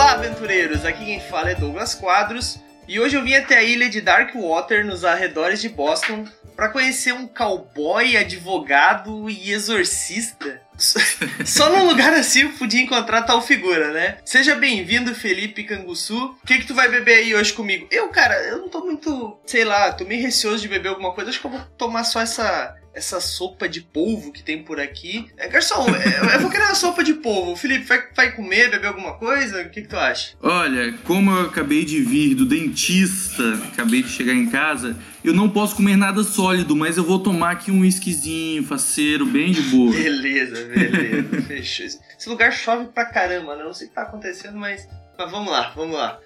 Olá, aventureiros! Aqui quem fala é Douglas Quadros e hoje eu vim até a ilha de Darkwater, nos arredores de Boston, para conhecer um cowboy, advogado e exorcista. Só num lugar assim eu podia encontrar tal figura, né? Seja bem-vindo, Felipe Canguçu. O que, que tu vai beber aí hoje comigo? Eu, cara, eu não tô muito, sei lá, tô meio receoso de beber alguma coisa. Acho que eu vou tomar só essa essa sopa de polvo que tem por aqui. É, garçom, é, eu vou querer uma sopa de polvo. Felipe, vai, vai comer, beber alguma coisa? O que, que tu acha? Olha, como eu acabei de vir do dentista, acabei de chegar em casa, eu não posso comer nada sólido, mas eu vou tomar aqui um whiskyzinho, faceiro, bem de boa. Beleza, beleza. Fechou. Esse lugar chove pra caramba, né? Não sei o que tá acontecendo, mas, mas vamos lá, vamos lá.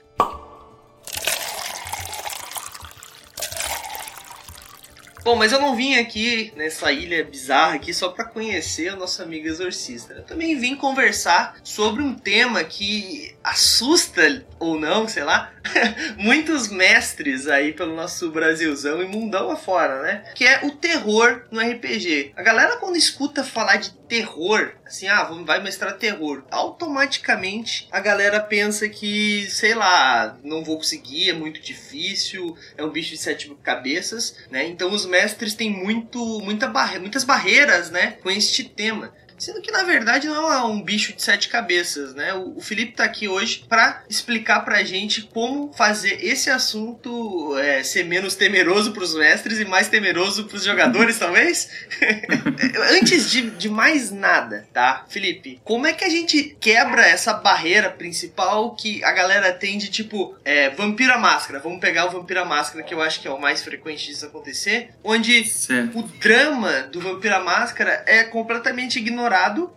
Bom, mas eu não vim aqui nessa ilha bizarra aqui só para conhecer a nossa amiga exorcista. Eu também vim conversar sobre um tema que assusta ou não, sei lá, muitos mestres aí pelo nosso Brasilzão e mundão afora, né? Que é o terror no RPG. A galera quando escuta falar de terror, assim, ah, vai mestrar terror, automaticamente a galera pensa que, sei lá, não vou conseguir, é muito difícil, é um bicho de sete cabeças, né? Então os mestres têm muito, muita barre muitas barreiras, né, com este tema. Sendo que na verdade não é um bicho de sete cabeças, né? O, Felipe tá aqui hoje para explicar pra gente como fazer esse assunto é, ser menos temeroso pros mestres e mais temeroso pros jogadores, talvez? Antes de, de mais nada, tá? Felipe, como é que a gente quebra essa barreira principal que a galera tem de tipo, é, Vampira Máscara? Vamos pegar o Vampira Máscara, que eu acho que é o mais frequente disso acontecer, onde certo. o drama do Vampira Máscara é completamente ignorado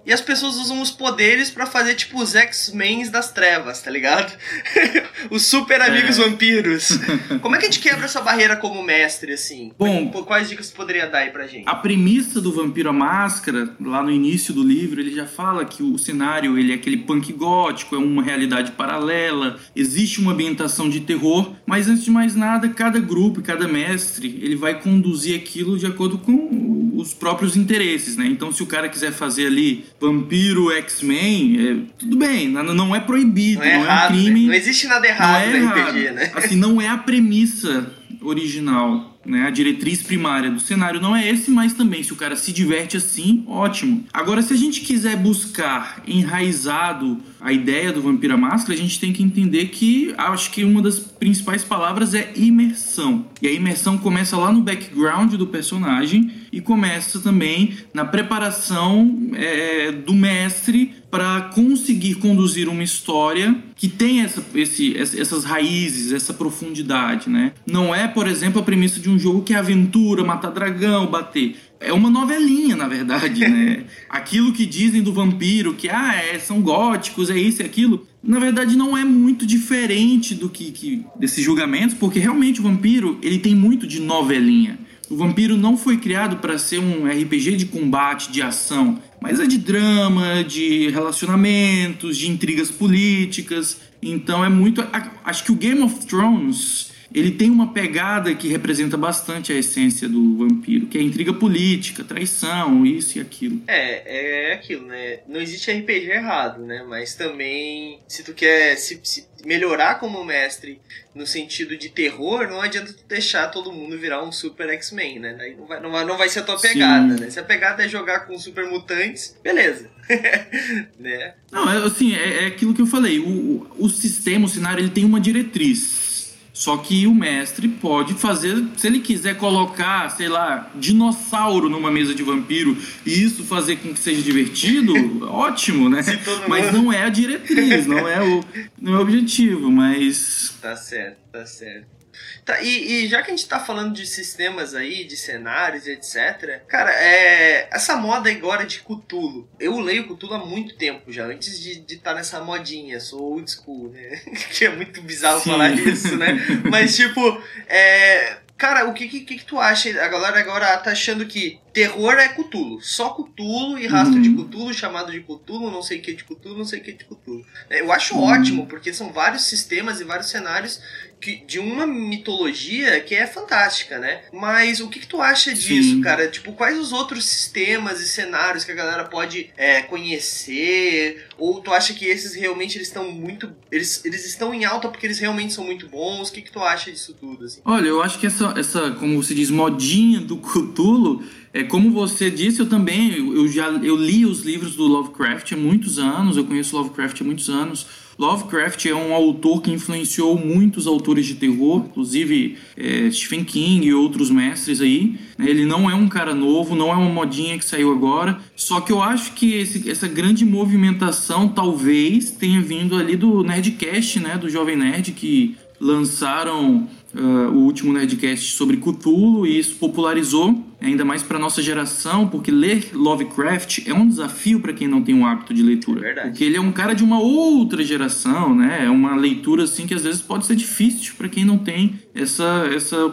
e as pessoas usam os poderes para fazer tipo os X-Men das trevas, tá ligado? os super amigos é. vampiros. Como é que a gente quebra essa barreira como mestre, assim? Bom, quais dicas você poderia dar aí pra gente? A premissa do Vampiro à Máscara, lá no início do livro, ele já fala que o cenário ele é aquele punk gótico, é uma realidade paralela, existe uma ambientação de terror, mas antes de mais nada, cada grupo, cada mestre, ele vai conduzir aquilo de acordo com os próprios interesses, né? Então, se o cara quiser fazer fazer ali vampiro X-Men, é, tudo bem, não, não é proibido, não é, não errado, é um crime. Né? Não existe nada errado não é no RPG, né? Assim, não é a premissa original né? A diretriz primária do cenário não é esse, mas também se o cara se diverte assim, ótimo. Agora, se a gente quiser buscar enraizado a ideia do Vampira Máscara, a gente tem que entender que acho que uma das principais palavras é imersão. E a imersão começa lá no background do personagem e começa também na preparação é, do mestre para conseguir conduzir uma história que tem essa, esse, essas raízes, essa profundidade, né? Não é, por exemplo, a premissa de um jogo que é aventura, matar dragão, bater. É uma novelinha, na verdade, né? Aquilo que dizem do vampiro, que ah, é, são góticos, é isso e aquilo, na verdade não é muito diferente do que, que desses julgamentos, porque realmente o vampiro ele tem muito de novelinha. O Vampiro não foi criado para ser um RPG de combate, de ação, mas é de drama, de relacionamentos, de intrigas políticas. Então é muito. Acho que o Game of Thrones ele tem uma pegada que representa bastante a essência do vampiro, que é intriga política, traição, isso e aquilo. É, é aquilo, né? Não existe RPG errado, né? Mas também, se tu quer se, se melhorar como mestre no sentido de terror, não adianta tu deixar todo mundo virar um super X-Men, né? Daí não vai, não, vai, não vai ser a tua pegada, Sim. né? Se a pegada é jogar com super mutantes, beleza. né? Não, é, assim, é, é aquilo que eu falei. O, o sistema, o cenário, ele tem uma diretriz só que o mestre pode fazer, se ele quiser colocar, sei lá, dinossauro numa mesa de vampiro e isso fazer com que seja divertido, ótimo, né? Mas não é a diretriz, não é o, não é o objetivo, mas. Tá certo, tá certo. Tá, e, e, já que a gente tá falando de sistemas aí, de cenários e etc, cara, é, essa moda agora de Cthulhu, eu leio Cthulhu há muito tempo já, antes de estar tá nessa modinha, sou old school, né? que é muito bizarro Sim. falar isso, né? Mas tipo, é, Cara, o que, que, que tu acha? A galera agora tá achando que terror é Cthulhu. Só Cthulhu e rastro uhum. de Cthulhu, chamado de Cthulhu, não sei o que de Cthulhu, não sei o que de Cthulhu. É, eu acho uhum. ótimo, porque são vários sistemas e vários cenários que, de uma mitologia que é fantástica, né? Mas o que, que tu acha disso, Sim. cara? Tipo, quais os outros sistemas e cenários que a galera pode é, conhecer? Ou tu acha que esses realmente eles estão muito. Eles, eles estão em alta porque eles realmente são muito bons? O que, que tu acha disso tudo? Assim? Olha, eu acho que essa, essa, como você diz, modinha do Cthulhu. É, como você disse, eu também eu já eu li os livros do Lovecraft há muitos anos, eu conheço Lovecraft há muitos anos. Lovecraft é um autor que influenciou muitos autores de terror, inclusive é, Stephen King e outros mestres aí. Ele não é um cara novo, não é uma modinha que saiu agora. Só que eu acho que esse, essa grande movimentação talvez tenha vindo ali do Nerdcast, né, do Jovem Nerd, que lançaram uh, o último Nerdcast sobre Cthulhu e isso popularizou ainda mais para nossa geração, porque ler Lovecraft é um desafio para quem não tem um hábito de leitura. Verdade. Porque ele é um cara de uma outra geração, né? É uma leitura assim que às vezes pode ser difícil para quem não tem essa essa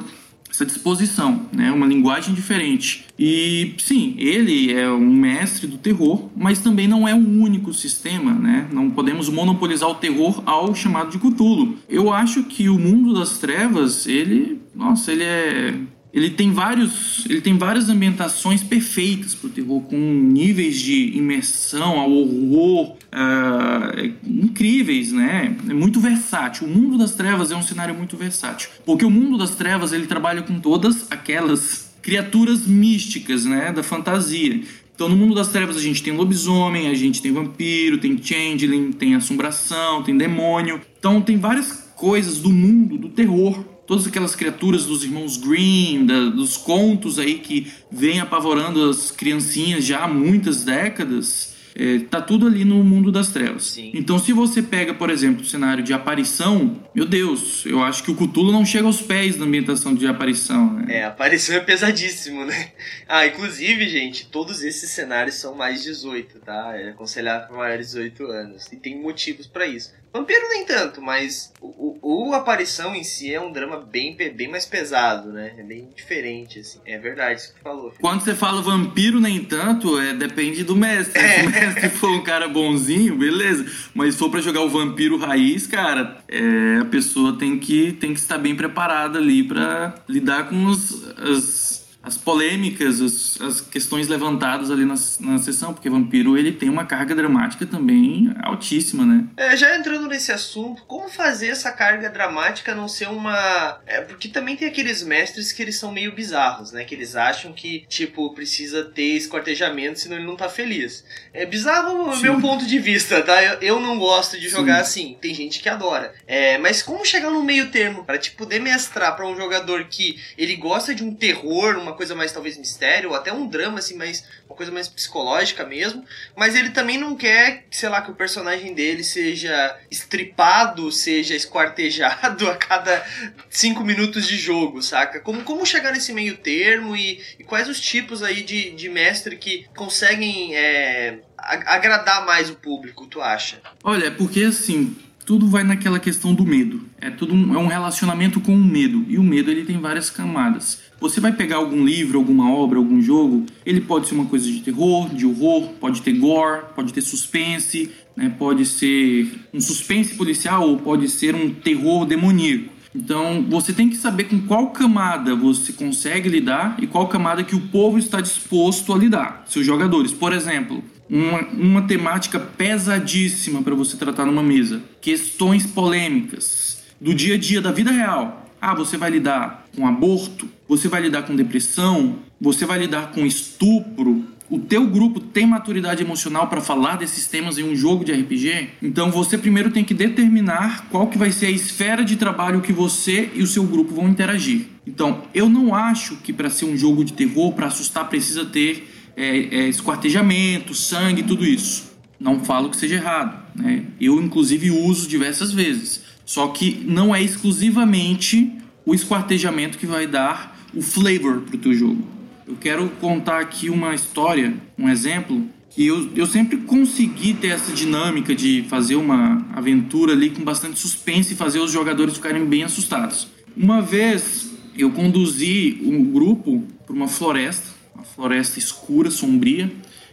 essa disposição, né? Uma linguagem diferente. E sim, ele é um mestre do terror, mas também não é um único sistema, né? Não podemos monopolizar o terror ao chamado de Cthulhu. Eu acho que o mundo das trevas, ele, nossa, ele é ele tem vários ele tem várias ambientações perfeitas para o terror com níveis de imersão ao horror uh, incríveis né? É muito versátil. O mundo das trevas é um cenário muito versátil porque o mundo das trevas ele trabalha com todas aquelas criaturas místicas né da fantasia. Então, no mundo das trevas, a gente tem lobisomem, a gente tem vampiro, tem changeling, tem assombração, tem demônio. Então, tem várias coisas do mundo do terror todas aquelas criaturas dos irmãos Grimm, da, dos contos aí que vem apavorando as criancinhas já há muitas décadas. É, tá tudo ali no mundo das trevas. Sim. Então, se você pega, por exemplo, o cenário de aparição, meu Deus, eu acho que o Cthulhu não chega aos pés da ambientação de aparição, né? É, aparição é pesadíssimo, né? Ah, inclusive, gente, todos esses cenários são mais 18, tá? É aconselhado para maiores de 18 anos. E tem motivos para isso. Vampiro nem tanto, mas o, o, o, Aparição em si é um drama bem, bem mais pesado, né? É bem diferente, assim. É verdade isso que tu falou. Filho. Quando você fala vampiro nem tanto, é, depende do mestre. É. Se o mestre for um cara bonzinho, beleza. Mas se for pra jogar o vampiro raiz, cara, é, a pessoa tem que, tem que estar bem preparada ali para lidar com os, as as polêmicas, as, as, questões levantadas ali na, na sessão, porque Vampiro ele tem uma carga dramática também altíssima, né? É, já entrando nesse assunto, como fazer essa carga dramática não ser uma. É, porque também tem aqueles mestres que eles são meio bizarros, né? Que eles acham que, tipo, precisa ter esquartejamento, senão ele não tá feliz. É bizarro o meu ponto de vista, tá? Eu, eu não gosto de jogar Sim. assim. Tem gente que adora. É, mas como chegar no meio termo para te poder mestrar para um jogador que ele gosta de um terror, uma coisa mais talvez mistério, ou até um drama, assim, mais. uma coisa mais psicológica mesmo. Mas ele também não quer, sei lá, que o personagem dele seja estripado, seja esquartejado a cada cinco minutos de jogo, saca? Como, como chegar nesse meio termo e, e quais os tipos aí de, de mestre que conseguem é, agradar mais o público, tu acha? Olha, porque assim, tudo vai naquela questão do medo. É tudo um, é um relacionamento com o medo. E o medo ele tem várias camadas. Você vai pegar algum livro, alguma obra, algum jogo, ele pode ser uma coisa de terror, de horror, pode ter gore, pode ter suspense, né? pode ser um suspense policial ou pode ser um terror demoníaco. Então você tem que saber com qual camada você consegue lidar e qual camada que o povo está disposto a lidar, seus jogadores. Por exemplo, uma, uma temática pesadíssima para você tratar numa mesa, questões polêmicas do dia a dia da vida real. Ah, você vai lidar com aborto, você vai lidar com depressão, você vai lidar com estupro. O teu grupo tem maturidade emocional para falar desses temas em um jogo de RPG? Então você primeiro tem que determinar qual que vai ser a esfera de trabalho que você e o seu grupo vão interagir. Então, eu não acho que para ser um jogo de terror, para assustar, precisa ter é, é, esquartejamento, sangue, tudo isso. Não falo que seja errado. Né? Eu, inclusive, uso diversas vezes. Só que não é exclusivamente o esquartejamento que vai dar o flavor para o teu jogo. Eu quero contar aqui uma história, um exemplo, que eu, eu sempre consegui ter essa dinâmica de fazer uma aventura ali com bastante suspense e fazer os jogadores ficarem bem assustados. Uma vez eu conduzi um grupo para uma floresta, floresta escura, sombria.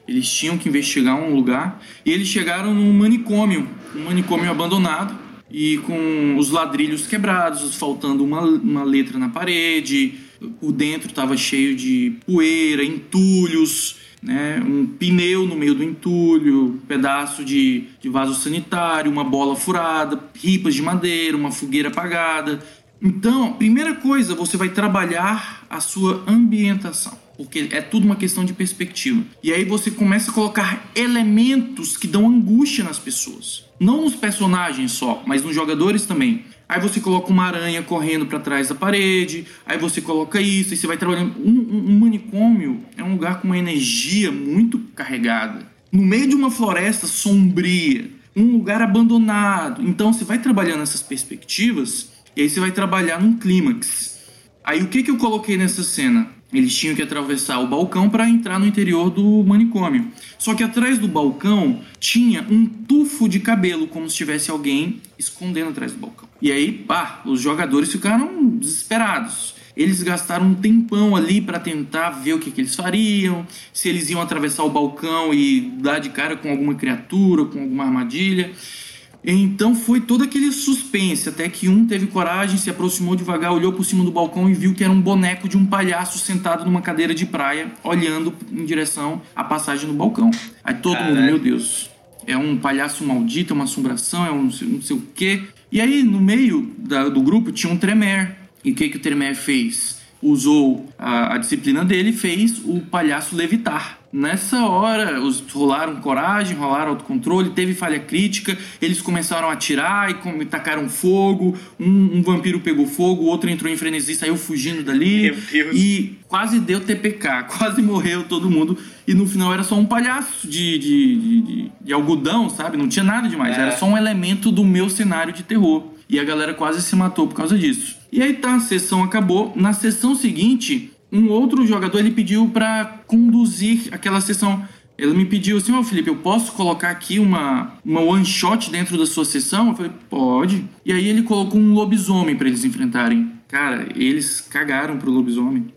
Eles tinham que investigar um lugar e eles chegaram num manicômio, um manicômio abandonado e com os ladrilhos quebrados, faltando uma, uma letra na parede. O dentro estava cheio de poeira, entulhos, né, um pneu no meio do entulho, um pedaço de, de vaso sanitário, uma bola furada, ripas de madeira, uma fogueira apagada. Então, primeira coisa, você vai trabalhar a sua ambientação, porque é tudo uma questão de perspectiva. E aí você começa a colocar elementos que dão angústia nas pessoas. Não nos personagens só, mas nos jogadores também. Aí você coloca uma aranha correndo para trás da parede, aí você coloca isso, e você vai trabalhando. Um, um, um manicômio é um lugar com uma energia muito carregada. No meio de uma floresta sombria, um lugar abandonado. Então você vai trabalhando essas perspectivas e aí você vai trabalhar num clímax. Aí o que, que eu coloquei nessa cena? Eles tinham que atravessar o balcão para entrar no interior do manicômio. Só que atrás do balcão tinha um tufo de cabelo, como se tivesse alguém escondendo atrás do balcão. E aí, pá, os jogadores ficaram desesperados. Eles gastaram um tempão ali para tentar ver o que, que, eles fariam, se eles iam atravessar o balcão e dar de cara com alguma criatura, com alguma armadilha. Então foi todo aquele suspense, até que um teve coragem, se aproximou devagar, olhou por cima do balcão e viu que era um boneco de um palhaço sentado numa cadeira de praia, olhando em direção à passagem do balcão. Aí todo Caralho. mundo, meu Deus, é um palhaço maldito, é uma assombração, é um não sei, o quê. E aí, no meio da, do grupo, tinha um Tremer. E o que, que o Tremer fez? Usou a, a disciplina dele fez o palhaço levitar. Nessa hora, os rolaram coragem, rolaram autocontrole, teve falha crítica, eles começaram a atirar e tacaram fogo, um, um, vampiro pegou fogo, o outro entrou em frenesi, saiu fugindo dali e quase deu TPK, quase morreu todo mundo e no final era só um palhaço de, de, de, de algodão, sabe? Não tinha nada demais, é. era só um elemento do meu cenário de terror. E a galera quase se matou por causa disso. E aí tá, a sessão acabou. Na sessão seguinte, um outro jogador ele pediu para conduzir aquela sessão. Ele me pediu assim, ó oh, Felipe, eu posso colocar aqui uma, uma one shot dentro da sua sessão? Eu falei, pode. E aí ele colocou um lobisomem para eles enfrentarem. Cara, eles cagaram pro lobisomem.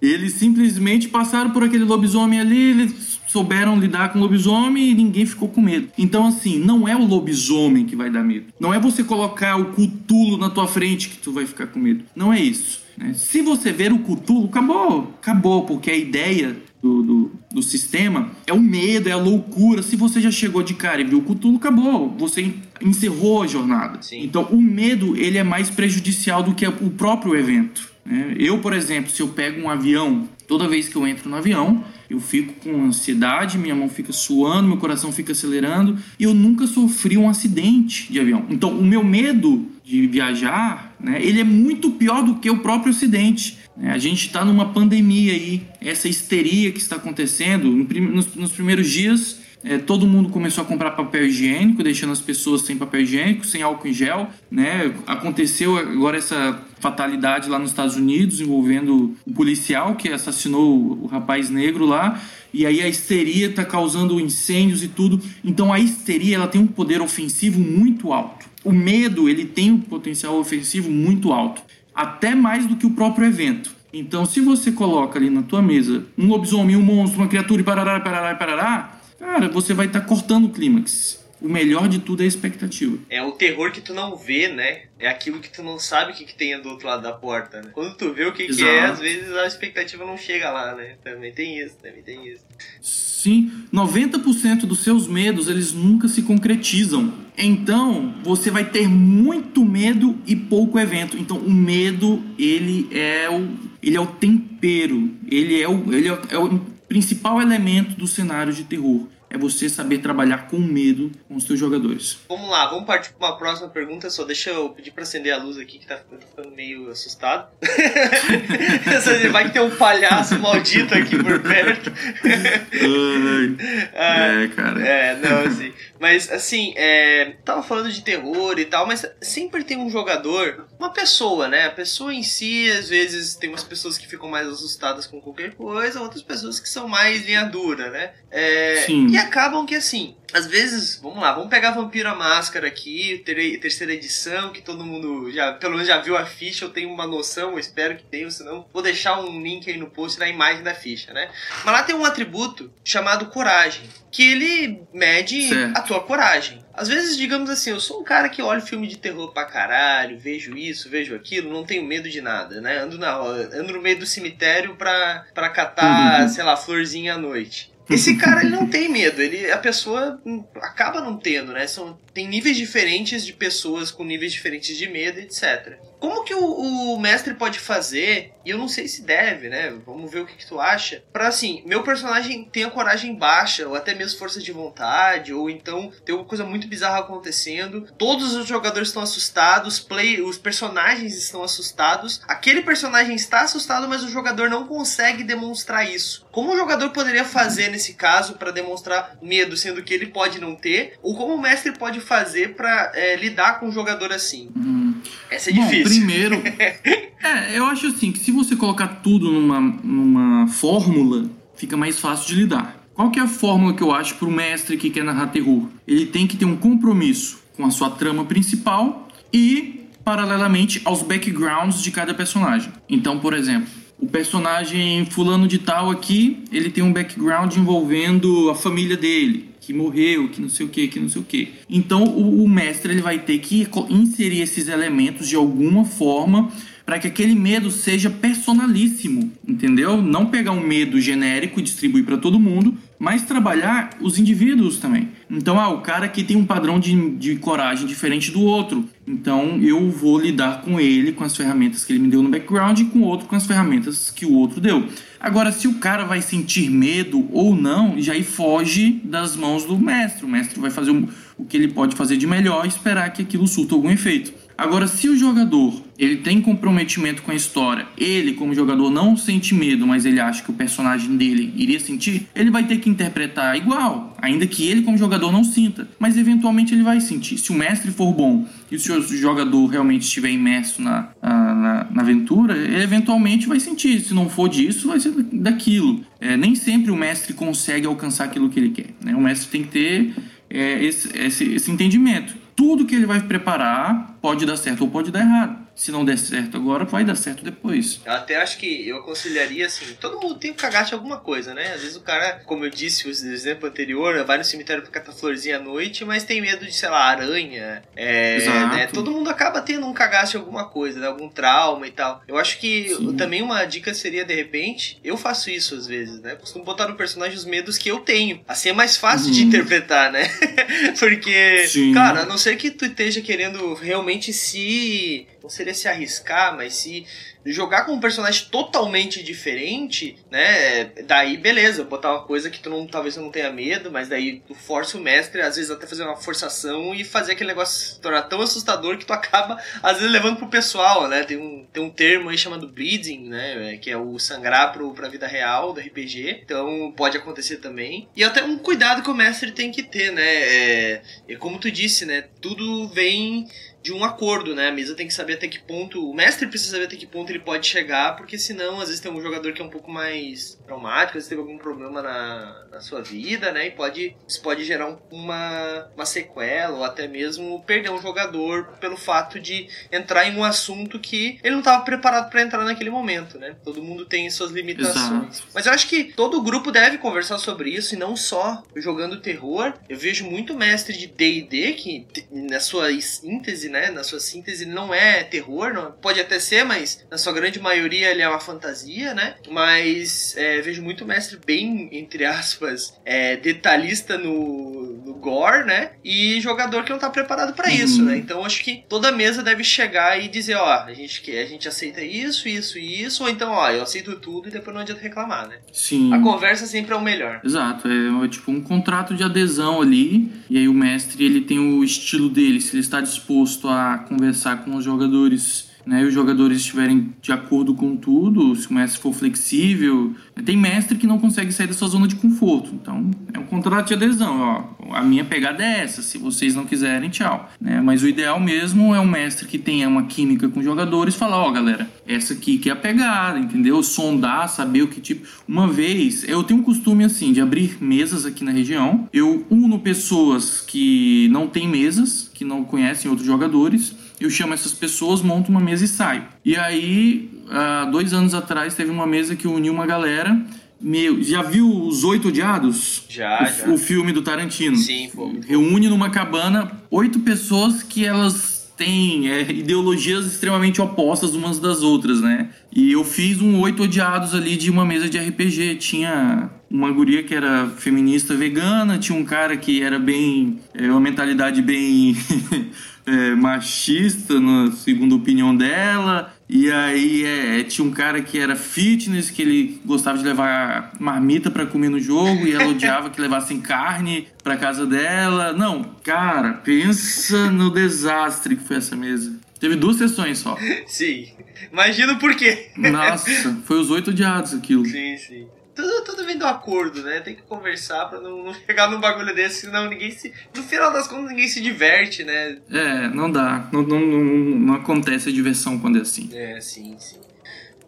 Eles simplesmente passaram por aquele lobisomem ali, eles souberam lidar com o lobisomem e ninguém ficou com medo. Então, assim, não é o lobisomem que vai dar medo. Não é você colocar o cutulo na tua frente que tu vai ficar com medo. Não é isso. Né? Se você ver o Cthulhu, acabou. Acabou, porque a ideia do, do, do, sistema é o medo, é a loucura. Se você já chegou de cara e viu o Cthulhu, acabou. Você encerrou a jornada. Sim. Então, o medo ele é mais prejudicial do que o próprio evento. Né? Eu, por exemplo, se eu pego um avião, toda vez que eu entro no avião, eu fico com ansiedade, minha mão fica suando, meu coração fica acelerando e eu nunca sofri um acidente de avião. Então, o meu medo de viajar, né, ele é muito pior do que o próprio acidente. Né? A gente está numa pandemia aí, essa histeria que está acontecendo. Nos, nos primeiros dias, é, todo mundo começou a comprar papel higiênico, deixando as pessoas sem papel higiênico, sem álcool em gel. Né? Aconteceu agora essa fatalidade lá nos Estados Unidos envolvendo o policial que assassinou o rapaz negro lá. E aí a histeria está causando incêndios e tudo. Então a histeria ela tem um poder ofensivo muito alto o medo ele tem um potencial ofensivo muito alto, até mais do que o próprio evento. Então, se você coloca ali na tua mesa um lobisomem, um monstro, uma criatura e parará, parará, parará, cara, você vai estar tá cortando o clímax. O melhor de tudo é a expectativa. É o terror que tu não vê, né? É aquilo que tu não sabe o que, que tem do outro lado da porta, né? Quando tu vê o que, que é, às vezes a expectativa não chega lá, né? Também tem isso, também tem isso. Sim, 90% dos seus medos, eles nunca se concretizam. Então, você vai ter muito medo e pouco evento. Então, o medo, ele é o, ele é o tempero, ele é o, ele é o, é o principal elemento do cenário de terror é você saber trabalhar com medo com os seus jogadores. Vamos lá, vamos partir para uma próxima pergunta. Só deixa eu pedir para acender a luz aqui que tá ficando meio assustado. Vai ter um palhaço maldito aqui por perto. é, cara. É, não, assim. Mas, assim, é, tava falando de terror e tal, mas sempre tem um jogador, uma pessoa, né? A pessoa em si, às vezes, tem umas pessoas que ficam mais assustadas com qualquer coisa, outras pessoas que são mais linha dura, né? É, e acabam que, assim, às vezes, vamos lá, vamos pegar Vampira Máscara aqui, ter, terceira edição, que todo mundo já, pelo menos já viu a ficha, eu tenho uma noção, eu espero que tenha, senão vou deixar um link aí no post da imagem da ficha, né? Mas lá tem um atributo chamado coragem, que ele mede certo. a tua coragem. Às vezes, digamos assim, eu sou um cara que olha filme de terror pra caralho, vejo isso, vejo aquilo, não tenho medo de nada, né? Ando, na, ando no meio do cemitério pra, pra catar, uhum. sei lá, florzinha à noite. Esse cara ele não tem medo, ele a pessoa acaba não tendo, né? São, tem níveis diferentes de pessoas com níveis diferentes de medo, etc. Como que o, o, mestre pode fazer, e eu não sei se deve, né? Vamos ver o que, que tu acha. Pra assim, meu personagem tenha coragem baixa, ou até mesmo força de vontade, ou então tem uma coisa muito bizarra acontecendo. Todos os jogadores estão assustados, play, os personagens estão assustados. Aquele personagem está assustado, mas o jogador não consegue demonstrar isso. Como o jogador poderia fazer nesse caso para demonstrar medo, sendo que ele pode não ter? Ou como o mestre pode fazer para é, lidar com um jogador assim? Hum. Essa é Bom, difícil. Primeiro, é, eu acho assim que se você colocar tudo numa, numa fórmula, fica mais fácil de lidar. Qual que é a fórmula que eu acho para o mestre que quer narrar terror? Ele tem que ter um compromisso com a sua trama principal e, paralelamente, aos backgrounds de cada personagem. Então, por exemplo, o personagem fulano de tal aqui, ele tem um background envolvendo a família dele que morreu, que não sei o que, que não sei o que. Então o, o mestre ele vai ter que inserir esses elementos de alguma forma para que aquele medo seja personalíssimo, entendeu? Não pegar um medo genérico e distribuir para todo mundo, mas trabalhar os indivíduos também. Então, ah, o cara aqui tem um padrão de, de coragem diferente do outro. Então, eu vou lidar com ele com as ferramentas que ele me deu no background e com o outro com as ferramentas que o outro deu. Agora, se o cara vai sentir medo ou não, já aí foge das mãos do mestre. O mestre vai fazer o que ele pode fazer de melhor e esperar que aquilo surta algum efeito. Agora, se o jogador ele tem comprometimento com a história, ele como jogador não sente medo, mas ele acha que o personagem dele iria sentir, ele vai ter que interpretar igual, ainda que ele como jogador não sinta, mas eventualmente ele vai sentir. Se o mestre for bom e se o jogador realmente estiver imerso na, na, na aventura, ele eventualmente vai sentir. Se não for disso, vai ser daquilo. É, nem sempre o mestre consegue alcançar aquilo que ele quer. Né? O mestre tem que ter é, esse, esse, esse entendimento tudo que ele vai preparar pode dar certo ou pode dar errado se não der certo agora, vai dar certo depois. Eu até acho que eu aconselharia assim: todo mundo tem que cagar de alguma coisa, né? Às vezes o cara, como eu disse no exemplo anterior, vai no cemitério pra catar florzinha à noite, mas tem medo de, sei lá, aranha. É, né? Todo mundo acaba tendo um cagaço de alguma coisa, né? algum trauma e tal. Eu acho que Sim. também uma dica seria, de repente, eu faço isso às vezes, né? Costumo botar no personagem os medos que eu tenho. Assim é mais fácil uhum. de interpretar, né? Porque, Sim. cara, a não ser que tu esteja querendo realmente se seria se arriscar, mas se jogar com um personagem totalmente diferente, né? Daí beleza, botar uma coisa que tu não, talvez não tenha medo, mas daí tu força o mestre, às vezes até fazer uma forçação e fazer aquele negócio se tornar tão assustador que tu acaba, às vezes, levando pro pessoal, né? Tem um, tem um termo aí chamado bleeding, né? Que é o sangrar pro, pra vida real do RPG. Então pode acontecer também. E até um cuidado que o mestre tem que ter, né? É, é como tu disse, né? Tudo vem de um acordo, né? A mesa tem que saber até que ponto. O mestre precisa saber até que ponto ele pode chegar, porque senão, às vezes, tem um jogador que é um pouco mais traumático, às vezes teve algum problema na, na sua vida, né? E pode, isso pode gerar um, uma, uma sequela, ou até mesmo perder um jogador pelo fato de entrar em um assunto que ele não estava preparado para entrar naquele momento, né? Todo mundo tem suas limitações. Exato. Mas eu acho que todo grupo deve conversar sobre isso, e não só jogando terror. Eu vejo muito mestre de D&D que, na sua síntese, né? Na sua síntese, não é terror, não, pode até ser, mas na sua grande maioria ele é uma fantasia, né? Mas é, vejo muito mestre bem, entre aspas, é, detalhista no gore, né? E jogador que não tá preparado para uhum. isso, né? Então acho que toda mesa deve chegar e dizer, ó, a gente quer, a gente aceita isso, isso e isso, ou então, ó, eu aceito tudo e depois não adianta reclamar, né? Sim. A conversa sempre é o melhor. Exato, é, é tipo um contrato de adesão ali, e aí o mestre ele tem o estilo dele, se ele está disposto a conversar com os jogadores né, e os jogadores estiverem de acordo com tudo, se o mestre for flexível. Tem mestre que não consegue sair da sua zona de conforto. Então, é um contrato de adesão. Ó, a minha pegada é essa. Se vocês não quiserem, tchau. Né? Mas o ideal mesmo é um mestre que tenha uma química com os jogadores falar, ó, oh, galera, essa aqui que é a pegada, entendeu? Sondar, saber o que tipo. Uma vez, eu tenho um costume assim de abrir mesas aqui na região. Eu uno pessoas que não têm mesas, que não conhecem outros jogadores eu chamo essas pessoas, monto uma mesa e saio. E aí, há dois anos atrás, teve uma mesa que uniu uma galera. Meu, já viu Os Oito Odiados? Já, o, já. O filme do Tarantino. Sim, pô. Reúne numa cabana oito pessoas que elas têm é, ideologias extremamente opostas umas das outras, né? E eu fiz um Oito Odiados ali de uma mesa de RPG. Tinha uma guria que era feminista vegana, tinha um cara que era bem. É, uma mentalidade bem. é, machista, na segunda opinião dela. E aí é, tinha um cara que era fitness, que ele gostava de levar marmita para comer no jogo e ela odiava que levassem carne para casa dela. Não, cara, pensa no desastre que foi essa mesa. Teve duas sessões só. Sim. Imagina por quê. Nossa, foi os oito odiados aquilo. Sim, sim tudo, tudo vem do acordo, né? Tem que conversar pra não, não chegar num bagulho desse, senão ninguém se. No final das contas, ninguém se diverte, né? É, não dá. Não, não, não, não acontece a diversão quando é assim. É, sim, sim.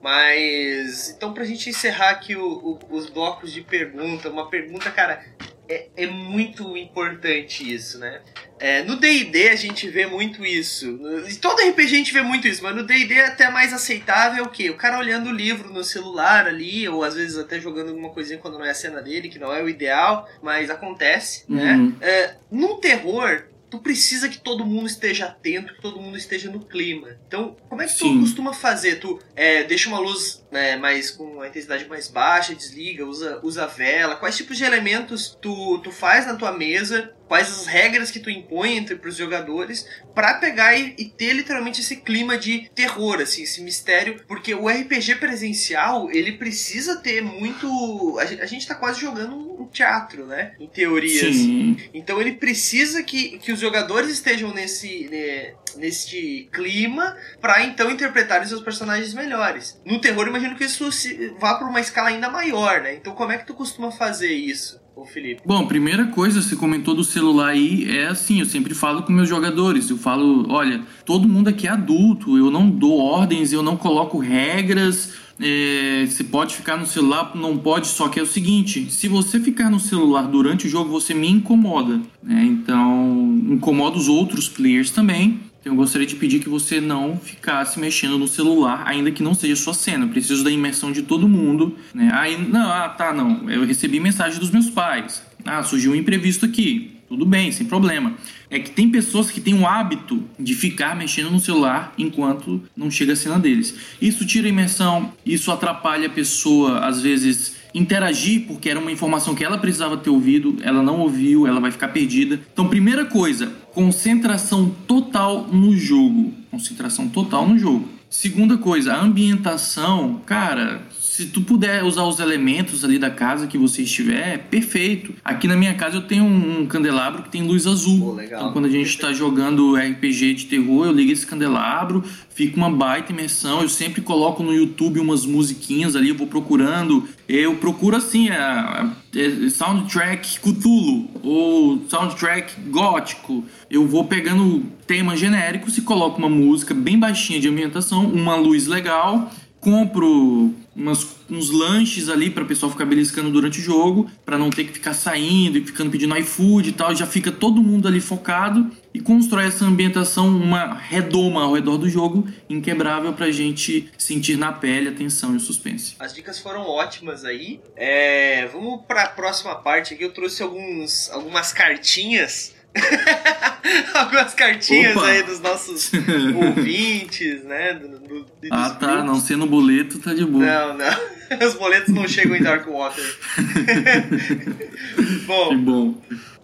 Mas. Então, pra gente encerrar aqui o, o, os blocos de pergunta, uma pergunta, cara, é, é muito importante isso, né? É, no D&D a gente vê muito isso. Em todo RPG a gente vê muito isso, mas no D&D é até mais aceitável o quê? O cara olhando o livro no celular ali, ou às vezes até jogando alguma coisinha quando não é a cena dele, que não é o ideal, mas acontece, né? Uhum. É, no terror, tu precisa que todo mundo esteja atento, que todo mundo esteja no clima. Então, como é que tu Sim. costuma fazer? Tu é, deixa uma luz né, mais com a intensidade mais baixa, desliga, usa, usa vela? Quais tipos de elementos tu, tu faz na tua mesa? Quais as regras que tu impõe entre os jogadores para pegar e, e, ter literalmente esse clima de terror, assim, esse mistério? Porque o RPG presencial, ele precisa ter muito... A gente, a gente tá quase jogando um teatro, né? Em teoria, Sim. assim. Então ele precisa que, que os jogadores estejam nesse, né, nesse clima para então interpretarem seus personagens melhores. No terror, imagino que isso vá para uma escala ainda maior, né? Então como é que tu costuma fazer isso? Ô Felipe. Bom, primeira coisa, você comentou do celular aí, é assim, eu sempre falo com meus jogadores, eu falo, olha, todo mundo aqui é adulto, eu não dou ordens, eu não coloco regras, é, você pode ficar no celular, não pode, só que é o seguinte: se você ficar no celular durante o jogo, você me incomoda. Né? Então, incomoda os outros players também. Então, eu gostaria de pedir que você não ficasse mexendo no celular, ainda que não seja sua cena. Eu preciso da imersão de todo mundo. Né? Aí, não, ah, tá, não. Eu recebi mensagem dos meus pais. Ah, surgiu um imprevisto aqui. Tudo bem, sem problema. É que tem pessoas que têm o hábito de ficar mexendo no celular enquanto não chega a cena deles. Isso tira a imersão, isso atrapalha a pessoa, às vezes, interagir, porque era uma informação que ela precisava ter ouvido, ela não ouviu, ela vai ficar perdida. Então, primeira coisa, concentração total no jogo. Concentração total no jogo. Segunda coisa, a ambientação, cara, se tu puder usar os elementos ali da casa que você estiver, perfeito. Aqui na minha casa eu tenho um candelabro que tem luz azul. Pô. Então quando a gente está jogando RPG de terror, eu ligo esse candelabro, fica uma baita imersão. Eu sempre coloco no YouTube umas musiquinhas ali, eu vou procurando. Eu procuro assim, a, a soundtrack Cthulhu ou soundtrack gótico. Eu vou pegando temas genéricos e coloco uma música bem baixinha de ambientação, uma luz legal compro umas, uns lanches ali para o pessoal ficar beliscando durante o jogo, para não ter que ficar saindo e ficando pedindo iFood e tal. Já fica todo mundo ali focado e constrói essa ambientação, uma redoma ao redor do jogo, inquebrável pra gente sentir na pele a tensão e o suspense. As dicas foram ótimas aí. É, vamos para a próxima parte aqui. Eu trouxe alguns, algumas cartinhas Algumas cartinhas Opa. aí dos nossos ouvintes, né? Do, do, Ah, tá. grupos. Não sendo boleto, tá de boa. Não, não. Os boletos não chegam em Darkwater. Que bom, bom.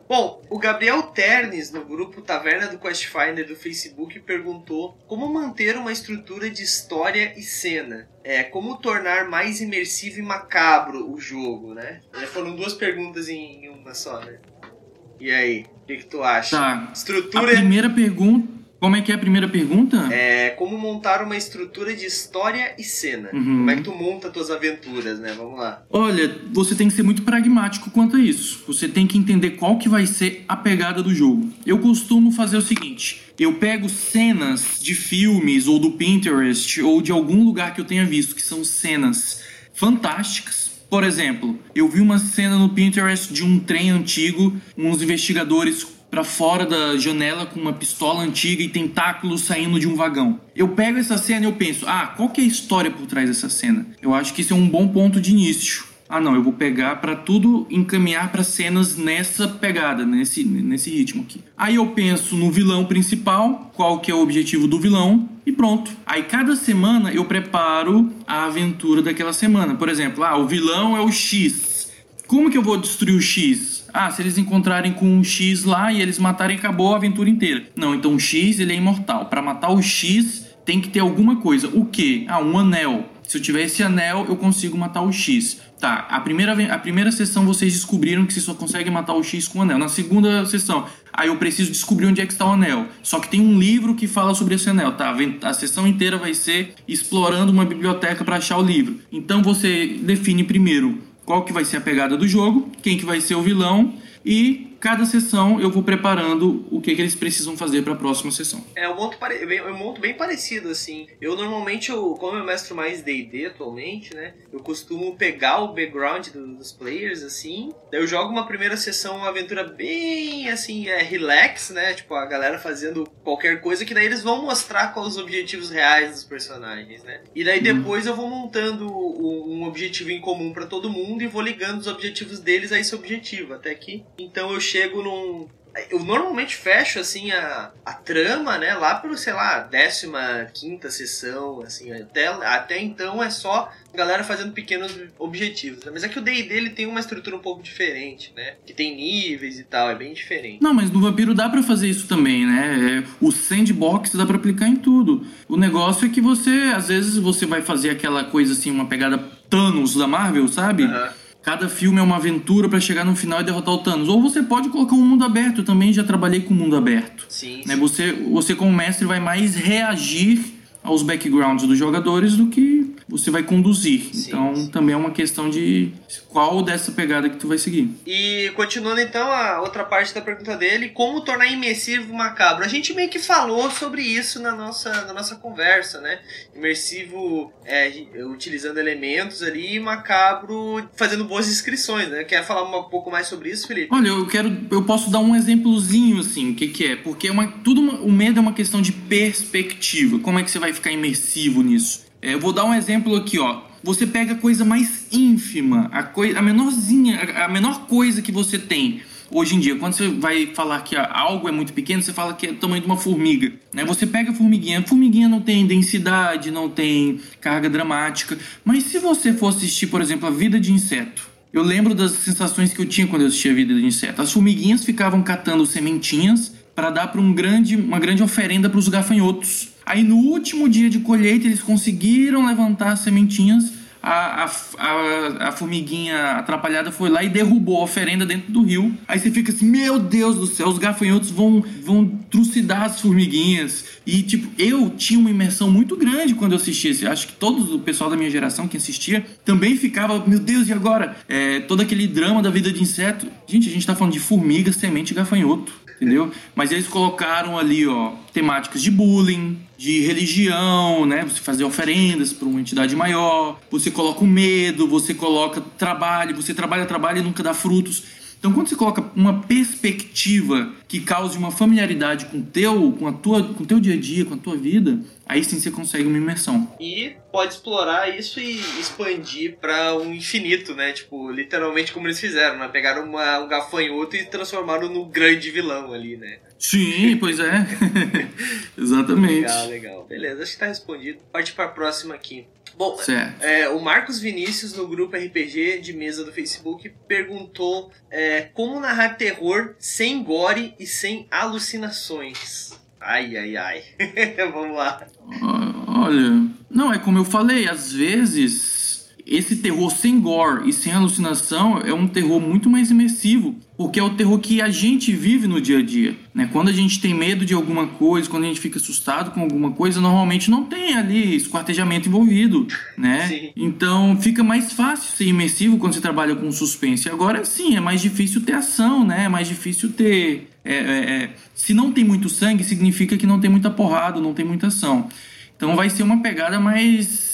bom, o Gabriel Ternes, no grupo Taverna do Quest Finder do Facebook, perguntou como manter uma estrutura de história e cena. É, como tornar mais imersivo e macabro o jogo, né? É, Foram duas perguntas em uma só, né? E aí, que, que tu acha? Tá. A Estrutura primeira pergunta. Como é que é a primeira pergunta? É como montar uma estrutura de história e cena. Uhum. Como é que tu monta tuas aventuras, né? Vamos lá. Olha, você tem que ser muito pragmático quanto a isso. Você tem que entender qual que vai ser a pegada do jogo. Eu costumo fazer o seguinte: eu pego cenas de filmes ou do Pinterest ou de algum lugar que eu tenha visto que são cenas fantásticas. Por exemplo, eu vi uma cena no Pinterest de um trem antigo, uns investigadores para fora da janela com uma pistola antiga e tentáculos saindo de um vagão. Eu pego essa cena e eu penso, ah, qual que é a história por trás dessa cena? Eu acho que isso é um bom ponto de início. Ah, não, eu vou pegar para tudo encaminhar para cenas nessa pegada, nesse, nesse ritmo aqui. Aí eu penso no vilão principal, qual que é o objetivo do vilão e pronto. Aí cada semana eu preparo a aventura daquela semana. Por exemplo, ah, o vilão é o X. Como que eu vou destruir o X? Ah, se eles encontrarem com um X lá e eles matarem, acabou a aventura inteira. Não, então o X ele é imortal. Para matar o X tem que ter alguma coisa. O que? Ah, um anel. Se eu tiver esse anel, eu consigo matar o X. Tá, a primeira, a primeira sessão vocês descobriram que você só consegue matar o X com o anel. Na segunda sessão, aí eu preciso descobrir onde é que está o anel. Só que tem um livro que fala sobre esse anel, tá? A sessão inteira vai ser explorando uma biblioteca para achar o livro. Então você define primeiro qual que vai ser a pegada do jogo, quem que vai ser o vilão e cada sessão eu vou preparando o que, que eles precisam fazer para a próxima sessão. É um monto, pare... é um monto bem parecido, assim. Eu normalmente, eu, como eu mestro mais D&D atualmente, né? Eu costumo pegar o background do, dos players, assim. Daí eu jogo uma primeira sessão, uma aventura bem, assim, é, relax, né? Tipo, a galera fazendo qualquer coisa, que daí eles vão mostrar quais os objetivos reais dos personagens, né? E daí uhum. depois eu vou montando um objetivo em comum para todo mundo e vou ligando os objetivos deles a esse objetivo. Até que, então eu chego num, eu normalmente fecho assim a, a trama, né, lá pelo, sei lá, 15 sessão, assim, até, até então é só galera fazendo pequenos objetivos. Né? Mas é que o D&D ele tem uma estrutura um pouco diferente, né? Que tem níveis e tal, é bem diferente. Não, mas no Vampiro dá para fazer isso também, né? É, o sandbox dá para aplicar em tudo. O negócio é que você, às vezes, você vai fazer aquela coisa assim, uma pegada Thanos da Marvel, sabe? Uhum Cada filme é uma aventura para chegar no final e derrotar o Thanos. Ou você pode colocar um mundo aberto. Eu também já trabalhei com mundo aberto. Sim, né? Você, você, como mestre, vai mais reagir aos backgrounds dos jogadores do que você vai conduzir. Sim, então sim. também é uma questão de qual dessa pegada que tu vai seguir. E continuando então a outra parte da pergunta dele, como tornar imersivo macabro? A gente meio que falou sobre isso na nossa, na nossa conversa, né? Imersivo é, utilizando elementos ali e macabro fazendo boas descrições, né? Quer falar um pouco mais sobre isso, Felipe? Olha, eu quero, eu posso dar um exemplozinho assim, o que, que é? Porque é uma, tudo uma, o medo é uma questão de perspectiva. Como é que você vai ficar imersivo nisso? É, eu vou dar um exemplo aqui, ó. Você pega a coisa mais ínfima, a, coisa, a menorzinha, a, a menor coisa que você tem hoje em dia, quando você vai falar que algo é muito pequeno, você fala que é o tamanho de uma formiga. Né? Você pega a formiguinha, a formiguinha não tem densidade, não tem carga dramática. Mas se você for assistir, por exemplo, a vida de inseto, eu lembro das sensações que eu tinha quando eu assistia a vida de inseto. As formiguinhas ficavam catando sementinhas para dar para um grande, uma grande oferenda para os gafanhotos. Aí no último dia de colheita eles conseguiram levantar as sementinhas. A, a, a, a, formiguinha atrapalhada foi lá e derrubou a oferenda dentro do rio. Aí você fica assim, meu Deus do céu, os gafanhotos vão, vão trucidar as formiguinhas. E tipo, eu tinha uma imersão muito grande quando eu assistia. Acho que todo o pessoal da minha geração que assistia também ficava, meu Deus, e agora? É, todo aquele drama da vida de inseto. Gente, a gente tá falando de formiga, semente e gafanhoto entendeu? Mas eles colocaram ali, ó, temáticas de bullying, de religião, né? Você fazer oferendas para uma entidade maior, você coloca o medo, você coloca trabalho, você trabalha, trabalha e nunca dá frutos. Então, quando você coloca uma perspectiva que cause uma familiaridade com teu, com a tua, com teu dia a dia, com a tua vida, aí sim você consegue uma imersão. E pode explorar isso e expandir para um infinito, né? Tipo, literalmente como eles fizeram, né? Pegaram uma, um gafanhoto e transformaram no grande vilão ali, né? Sim, pois é. Exatamente. Legal, legal. Beleza, acho que tá respondido. Parte para a próxima aqui. Bom, é, o Marcos Vinícius, no grupo RPG de mesa do Facebook, perguntou é, como narrar terror sem gore e sem alucinações. Ai, ai, ai. Vamos lá. Olha, não, é como eu falei, às vezes esse terror sem gore e sem alucinação é um terror muito mais imersivo, porque é o terror que a gente vive no dia a dia. Né? Quando a gente tem medo de alguma coisa, quando a gente fica assustado com alguma coisa, normalmente não tem ali esquartejamento envolvido. Né? Sim. Então fica mais fácil ser imersivo quando você trabalha com suspense. Agora sim, é mais difícil ter ação, né? é mais difícil ter. É, é, é... se não tem muito sangue, significa que não tem muita porrada, não tem muita ação. Então vai ser uma pegada mais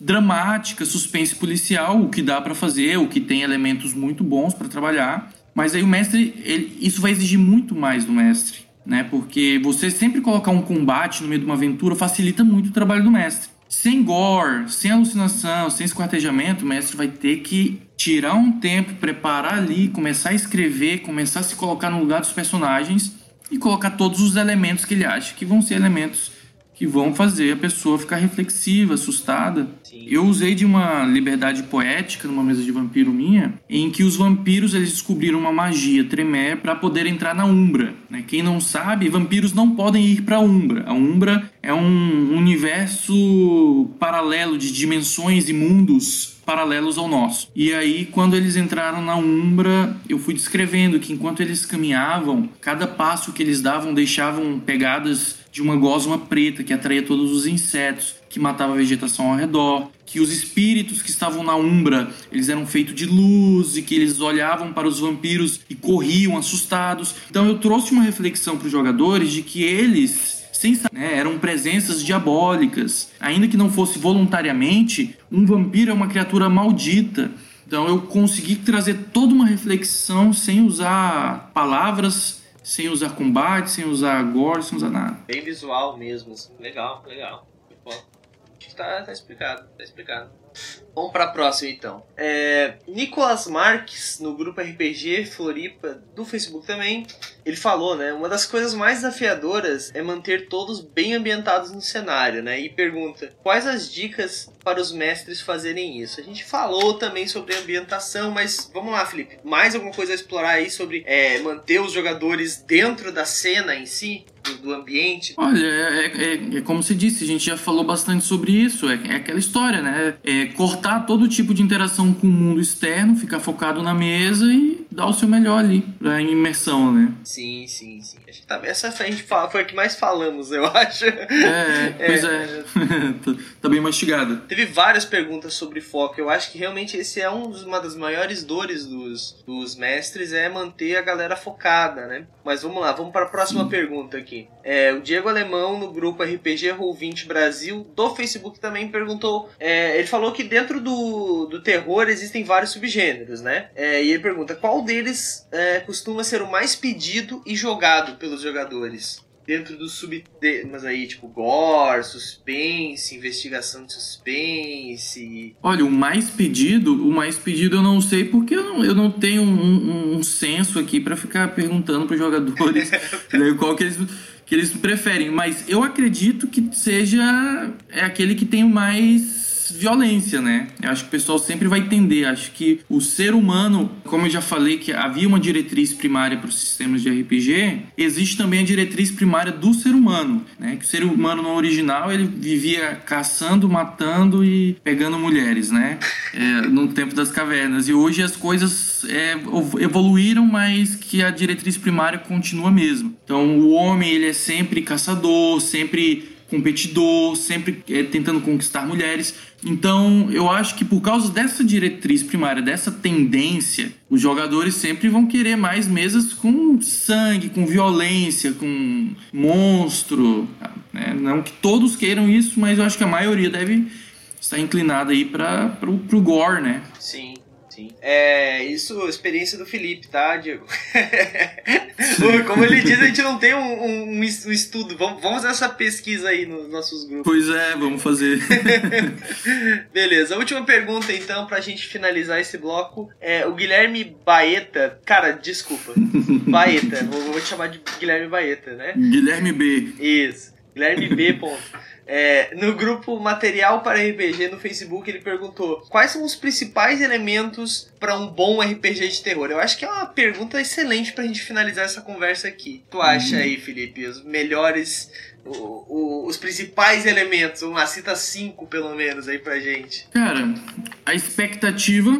dramática, suspense policial, o que dá para fazer, o que tem elementos muito bons para trabalhar. Mas aí o mestre, ele, isso vai exigir muito mais do mestre, né? Porque você sempre colocar um combate no meio de uma aventura facilita muito o trabalho do mestre. Sem gore, sem alucinação, sem esquartejamento, o mestre vai ter que tirar um tempo, preparar ali, começar a escrever, começar a se colocar no lugar dos personagens e colocar todos os elementos que ele acha que vão ser elementos que vão fazer a pessoa ficar reflexiva, assustada. Sim. Eu usei de uma liberdade poética numa mesa de vampiro minha, em que os vampiros eles descobriram uma magia tremé para poder entrar na Umbra. Né? Quem não sabe, vampiros não podem ir para a Umbra. A Umbra é um universo paralelo de dimensões e mundos paralelos ao nosso. E aí, quando eles entraram na Umbra, eu fui descrevendo que enquanto eles caminhavam, cada passo que eles davam deixavam pegadas de uma gosma preta que atraía todos os insetos, que matava a vegetação ao redor, que os espíritos que estavam na Umbra, eles eram feitos de luz e que eles olhavam para os vampiros e corriam assustados. Então eu trouxe uma reflexão para os jogadores de que eles sem né, eram presenças diabólicas. Ainda que não fosse voluntariamente, um vampiro é uma criatura maldita. Então eu consegui trazer toda uma reflexão sem usar palavras, sem usar combate, sem usar gore, sem usar nada. Bem visual mesmo, assim. legal, legal. Tá, tá explicado, tá explicado. Vamos para a próxima então. É, Nicolas Marques, no grupo RPG Floripa do Facebook também, ele falou, né? Uma das coisas mais desafiadoras é manter todos bem ambientados no cenário, né? E pergunta: quais as dicas para os mestres fazerem isso? A gente falou também sobre ambientação, mas vamos lá, Felipe. Mais alguma coisa a explorar aí sobre é, manter os jogadores dentro da cena em si? Do ambiente? Olha, é, é, é, como se disse, a gente já falou bastante sobre isso. É, é aquela história, né? É cortar todo tipo de interação com o mundo externo, ficar focado na mesa e dar o seu melhor ali pra imersão, né? Sim, sim, sim. Acho que tá, essa a gente fala, foi a que mais falamos, eu acho. É, pois é. Tá, tá bem mastigada. Teve várias perguntas sobre foco. Eu acho que realmente esse é um dos, uma das maiores dores dos, dos mestres, é manter a galera focada, né? Mas vamos lá, vamos para a próxima sim. pergunta aqui. É, o Diego Alemão, no grupo RPG Roll20 Brasil, do Facebook, também perguntou. É, ele falou que dentro do, do terror existem vários subgêneros, né? É, e ele pergunta qual deles é, costuma ser o mais pedido e jogado pelos jogadores? Dentro do subtemas aí, tipo gore, suspense, investigação de suspense. Olha, o mais pedido, o mais pedido eu não sei porque eu não, eu não tenho um, um, um senso aqui para ficar perguntando para os jogadores né, qual que eles que eles preferem, mas eu acredito que seja é aquele que tem o violência, né? Eu acho que o pessoal sempre vai entender. Acho que o ser humano, como eu já falei que havia uma diretriz primária para os sistemas de RPG, existe também a diretriz primária do ser humano, né? Que o ser humano no original ele vivia caçando, matando e pegando mulheres, né? É, no tempo das cavernas. E hoje as coisas é, evoluíram, mas que a diretriz primária continua mesmo. Então o homem ele é sempre caçador, sempre competidor, sempre é, tentando conquistar mulheres. Então, eu acho que por causa dessa diretriz primária, dessa tendência, os jogadores sempre vão querer mais mesas com sangue, com violência, com monstro. Né? Não que todos queiram isso, mas eu acho que a maioria deve estar inclinada aí para o gore, né? Sim. Sim. É, isso, experiência do Felipe, tá, Diego? Como ele diz, a gente não tem um, um, um, estudo. Vamos, vamos fazer essa pesquisa aí nos nossos grupos. Pois é, vamos fazer. Beleza, última pergunta então, pra gente finalizar esse bloco. É, o Guilherme Baeta, cara, desculpa. Baeta, vou, vou te chamar de Guilherme Baeta, né? Guilherme B. Isso. Guilherme B. Ponto. É, no grupo Material para RPG no Facebook, ele perguntou quais são os principais elementos para um bom RPG de terror. Eu acho que é uma pergunta excelente para a gente finalizar essa conversa aqui. Tu acha uhum. aí, Felipe, os melhores, o, o, os principais elementos? Uma cita cinco pelo menos aí pra gente. Cara, a expectativa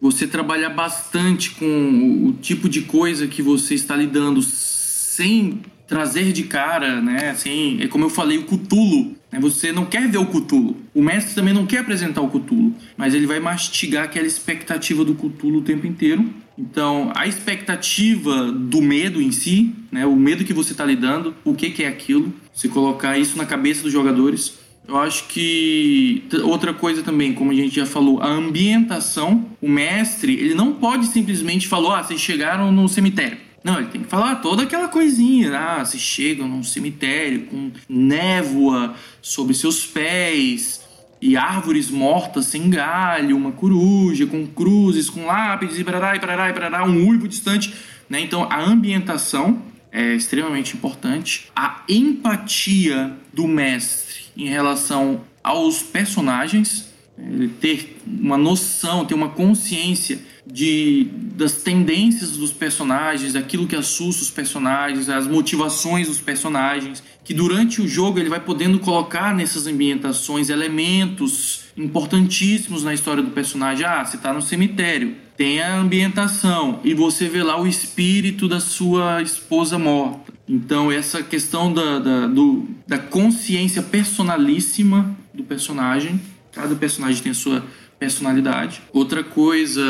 você trabalhar bastante com o tipo de coisa que você está lidando sem trazer de cara, né? Assim, é como eu falei, o Cutulo. Né? Você não quer ver o Cutulo. O mestre também não quer apresentar o Cutulo, mas ele vai mastigar aquela expectativa do Cutulo o tempo inteiro. Então, a expectativa do medo em si, né? O medo que você está lidando, o que, que é aquilo, se colocar isso na cabeça dos jogadores. Eu acho que outra coisa também, como a gente já falou, a ambientação. O mestre, ele não pode simplesmente falar, ah, vocês chegaram no cemitério. Não, ele tem que falar toda aquela coisinha. Ah, se chegam num cemitério com névoa sobre seus pés e árvores mortas sem galho, uma coruja com cruzes, com lápides e parará, e parará, e um uivo distante. Né? Então, a ambientação é extremamente importante. A empatia do mestre em relação aos personagens, ele ter uma noção, ter uma consciência de, das tendências dos personagens, daquilo que assusta os personagens, as motivações dos personagens, que durante o jogo ele vai podendo colocar nessas ambientações elementos importantíssimos na história do personagem. Ah, você está no cemitério, tem a ambientação e você vê lá o espírito da sua esposa morta. Então, essa questão da, da, do, da consciência personalíssima do personagem, cada personagem tem a sua personalidade. Outra coisa,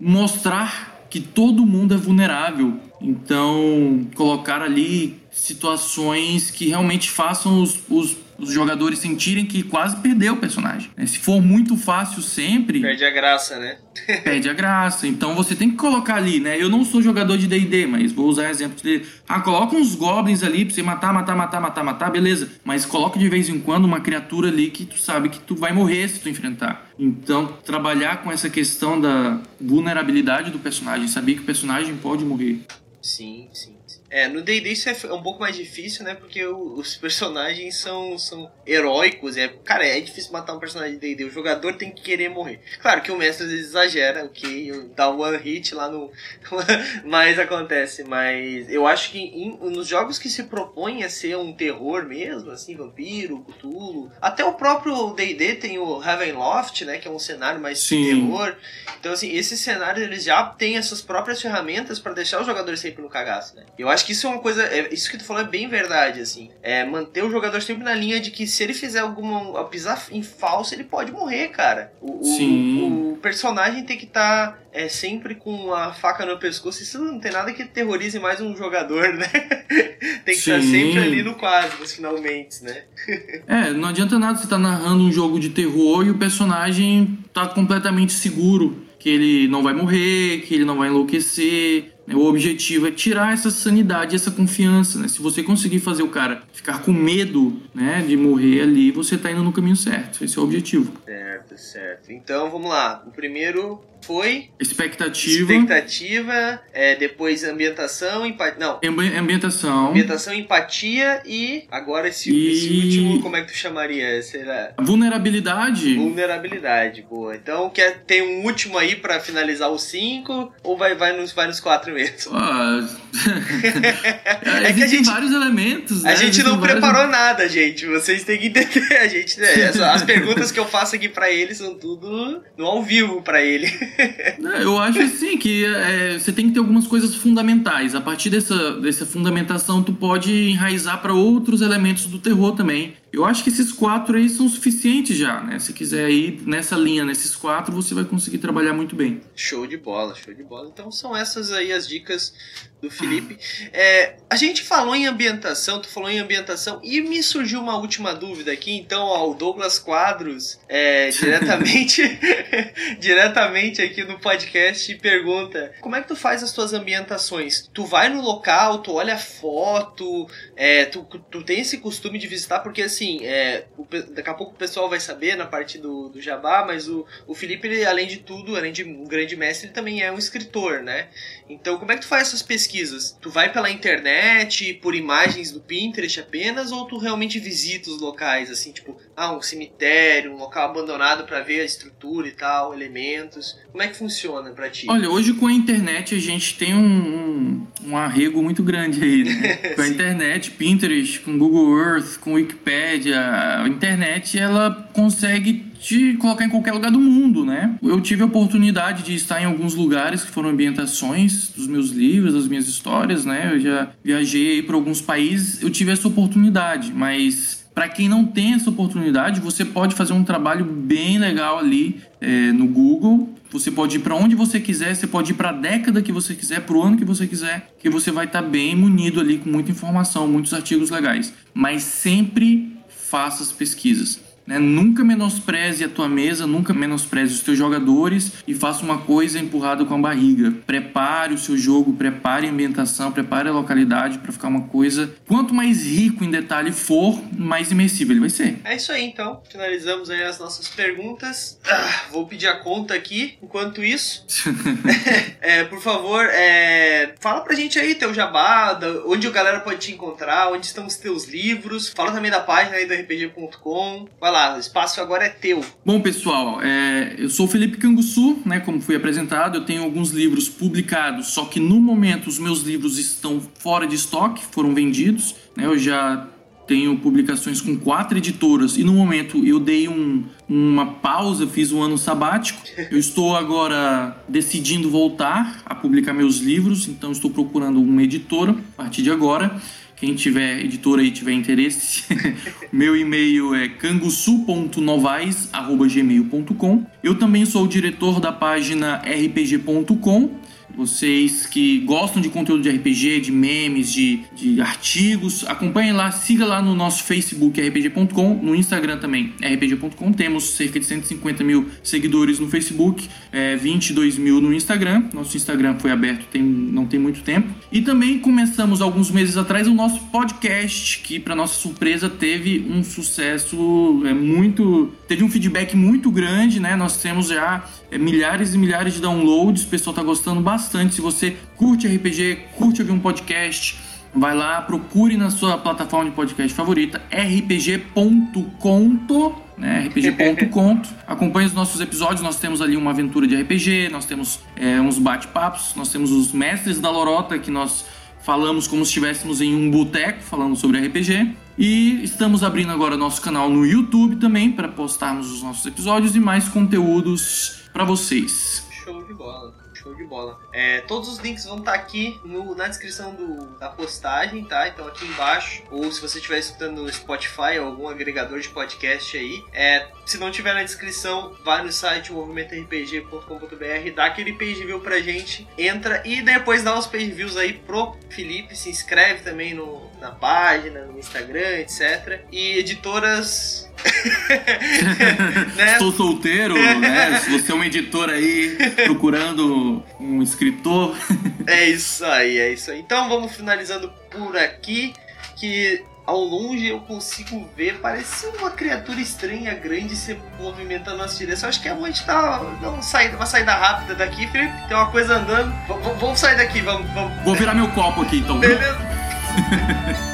mostrar que todo mundo é vulnerável. Então, colocar ali situações que realmente façam os, os os jogadores sentirem que quase perdeu o personagem. Né? Se for muito fácil sempre. Perde a graça, né? perde a graça. Então você tem que colocar ali, né? Eu não sou jogador de DD, mas vou usar exemplo de. Ah, coloca uns goblins ali pra você matar, matar, matar, matar, matar, beleza. Mas coloca de vez em quando uma criatura ali que tu sabe que tu vai morrer se tu enfrentar. Então, trabalhar com essa questão da vulnerabilidade do personagem, saber que o personagem pode morrer. Sim, sim. É, no D&D isso é um pouco mais difícil, né? Porque os personagens são, são heróicos. É, cara, é difícil matar um personagem de D&D. O jogador tem que querer morrer. Claro que o mestre às vezes exagera, ok? Dá um one hit lá no... mas acontece. Mas eu acho que em, nos jogos que se propõem a ser um terror mesmo, assim, vampiro, Cthulhu... Até o próprio D&D tem o Ravenloft, né? Que é um cenário mais Sim. de terror. Então, assim, esses cenários eles já têm as suas próprias ferramentas para deixar o jogador sempre no cagaço, né? Eu acho acho que isso é uma coisa. É, isso que tu falou é bem verdade, assim. É manter o jogador sempre na linha de que se ele fizer alguma. pisar em falso, ele pode morrer, cara. O, Sim. o, o personagem tem que estar. Tá é sempre com a faca no pescoço. Isso não tem nada que terrorize mais um jogador, né? tem que Sim. estar sempre ali no quadro, nos finalmente, né? é, não adianta nada você estar tá narrando um jogo de terror e o personagem tá completamente seguro que ele não vai morrer, que ele não vai enlouquecer? O objetivo é tirar essa sanidade, essa confiança. Né? Se você conseguir fazer o cara ficar com medo né, de morrer ali, você está indo no caminho certo. Esse é o objetivo. Certo, certo. Então vamos lá. O primeiro foi expectativa, expectativa, é, depois ambientação, empatia, não, ambientação, ambientação, empatia e agora esse, e... esse, último, como é que tu chamaria? Será? Vulnerabilidade. Vulnerabilidade, boa. Então quer tem um último aí para finalizar os cinco ou vai vai nos vai nos quatro mesmo? Ah, é que a gente vários elementos. Né? A gente não preparou nada, gente. Vocês têm que entender. A gente, né, as perguntas que eu faço aqui para ele são tudo no ao vivo para ele. Eu acho assim que é, você tem que ter algumas coisas fundamentais. A partir dessa, dessa fundamentação, tu pode enraizar para outros elementos do terror também. Eu acho que esses quatro aí são suficientes já, né? Se quiser ir nessa linha, nesses quatro, você vai conseguir trabalhar muito bem. Show de bola, show de bola. Então são essas aí as dicas do Felipe. É, a gente falou em ambientação, tu falou em ambientação, e me surgiu uma última dúvida aqui, então, ó, o Douglas Quadros, é, diretamente, diretamente aqui no podcast, pergunta: como é que tu faz as tuas ambientações? Tu vai no local, tu olha a foto, é, tu, tu tem esse costume de visitar, porque assim assim, é, o, daqui a pouco o pessoal vai saber na parte do, do Jabá, mas o, o Felipe, ele, além de tudo, além de um grande mestre, ele também é um escritor, né? Então, como é que tu faz essas pesquisas? Tu vai pela internet, por imagens do Pinterest apenas, ou tu realmente visita os locais, assim, tipo, ah, um cemitério, um local abandonado para ver a estrutura e tal, elementos? Como é que funciona para ti? Olha, hoje com a internet a gente tem um, um, um arrego muito grande aí, né? com a internet, Pinterest, com Google Earth, com Wikipedia, a internet ela consegue te colocar em qualquer lugar do mundo, né? Eu tive a oportunidade de estar em alguns lugares que foram ambientações dos meus livros, das minhas histórias, né? Eu já viajei para alguns países, eu tive essa oportunidade, mas para quem não tem essa oportunidade, você pode fazer um trabalho bem legal ali é, no Google. Você pode ir para onde você quiser, você pode ir para a década que você quiser, para o ano que você quiser, que você vai estar tá bem munido ali com muita informação, muitos artigos legais. Mas sempre faça as pesquisas. Né? Nunca menospreze a tua mesa, nunca menospreze os teus jogadores e faça uma coisa empurrada com a barriga. Prepare o seu jogo, prepare a ambientação, prepare a localidade para ficar uma coisa. Quanto mais rico em detalhe for, mais imersivo ele vai ser. É isso aí, então. Finalizamos aí as nossas perguntas. Ah, vou pedir a conta aqui. Enquanto isso, é, por favor, é, fala pra gente aí teu jabá, onde a galera pode te encontrar, onde estão os teus livros. Fala também da página aí do RPG.com. Vai lá, o espaço agora é teu. Bom, pessoal, é, eu sou Felipe Canguçu, né, como fui apresentado, eu tenho alguns livros publicados, só que no momento os meus livros estão fora de estoque, foram vendidos, né, eu já tenho publicações com quatro editoras e no momento eu dei um, uma pausa, fiz um ano sabático. Eu estou agora decidindo voltar a publicar meus livros, então estou procurando uma editora a partir de agora. Quem tiver editora e tiver interesse, meu e-mail é canguçu.novais@gmail.com. Eu também sou o diretor da página rpg.com vocês que gostam de conteúdo de RPG, de memes, de, de artigos, acompanhem lá, siga lá no nosso Facebook rpg.com, no Instagram também rpg.com. Temos cerca de 150 mil seguidores no Facebook, é, 22 mil no Instagram. Nosso Instagram foi aberto tem, não tem muito tempo. E também começamos alguns meses atrás o nosso podcast, que para nossa surpresa teve um sucesso é, muito. Teve um feedback muito grande, né? Nós temos já é, milhares e milhares de downloads, o pessoal tá gostando bastante. Se você curte RPG, curte ouvir um podcast, vai lá, procure na sua plataforma de podcast favorita, rpg.conto, né? rpg.conto. Acompanhe os nossos episódios, nós temos ali uma aventura de RPG, nós temos é, uns bate-papos, nós temos os mestres da lorota que nós falamos como se estivéssemos em um boteco falando sobre RPG. E estamos abrindo agora nosso canal no YouTube também para postarmos os nossos episódios e mais conteúdos para vocês. De bola. Show de bola. É, todos os links vão estar tá aqui no, na descrição do, da postagem, tá? Então aqui embaixo, ou se você estiver escutando no Spotify ou algum agregador de podcast aí, é, se não tiver na descrição, vai no site movimentorpg.com.br, dá aquele page view pra gente, entra e depois dá os page views aí pro Felipe, se inscreve também no, na página, no Instagram, etc. E editoras né? Estou solteiro, né? Se você é uma editora aí procurando um escritor. é isso aí, é isso aí. Então vamos finalizando por aqui. Que ao longe eu consigo ver, parece uma criatura estranha, grande, se movimentando nas direção. Acho que a gente tá uma saída, uma saída rápida daqui, Felipe. Tem uma coisa andando. V vamos sair daqui, vamos, vamos. Vou virar meu copo aqui então. Beleza.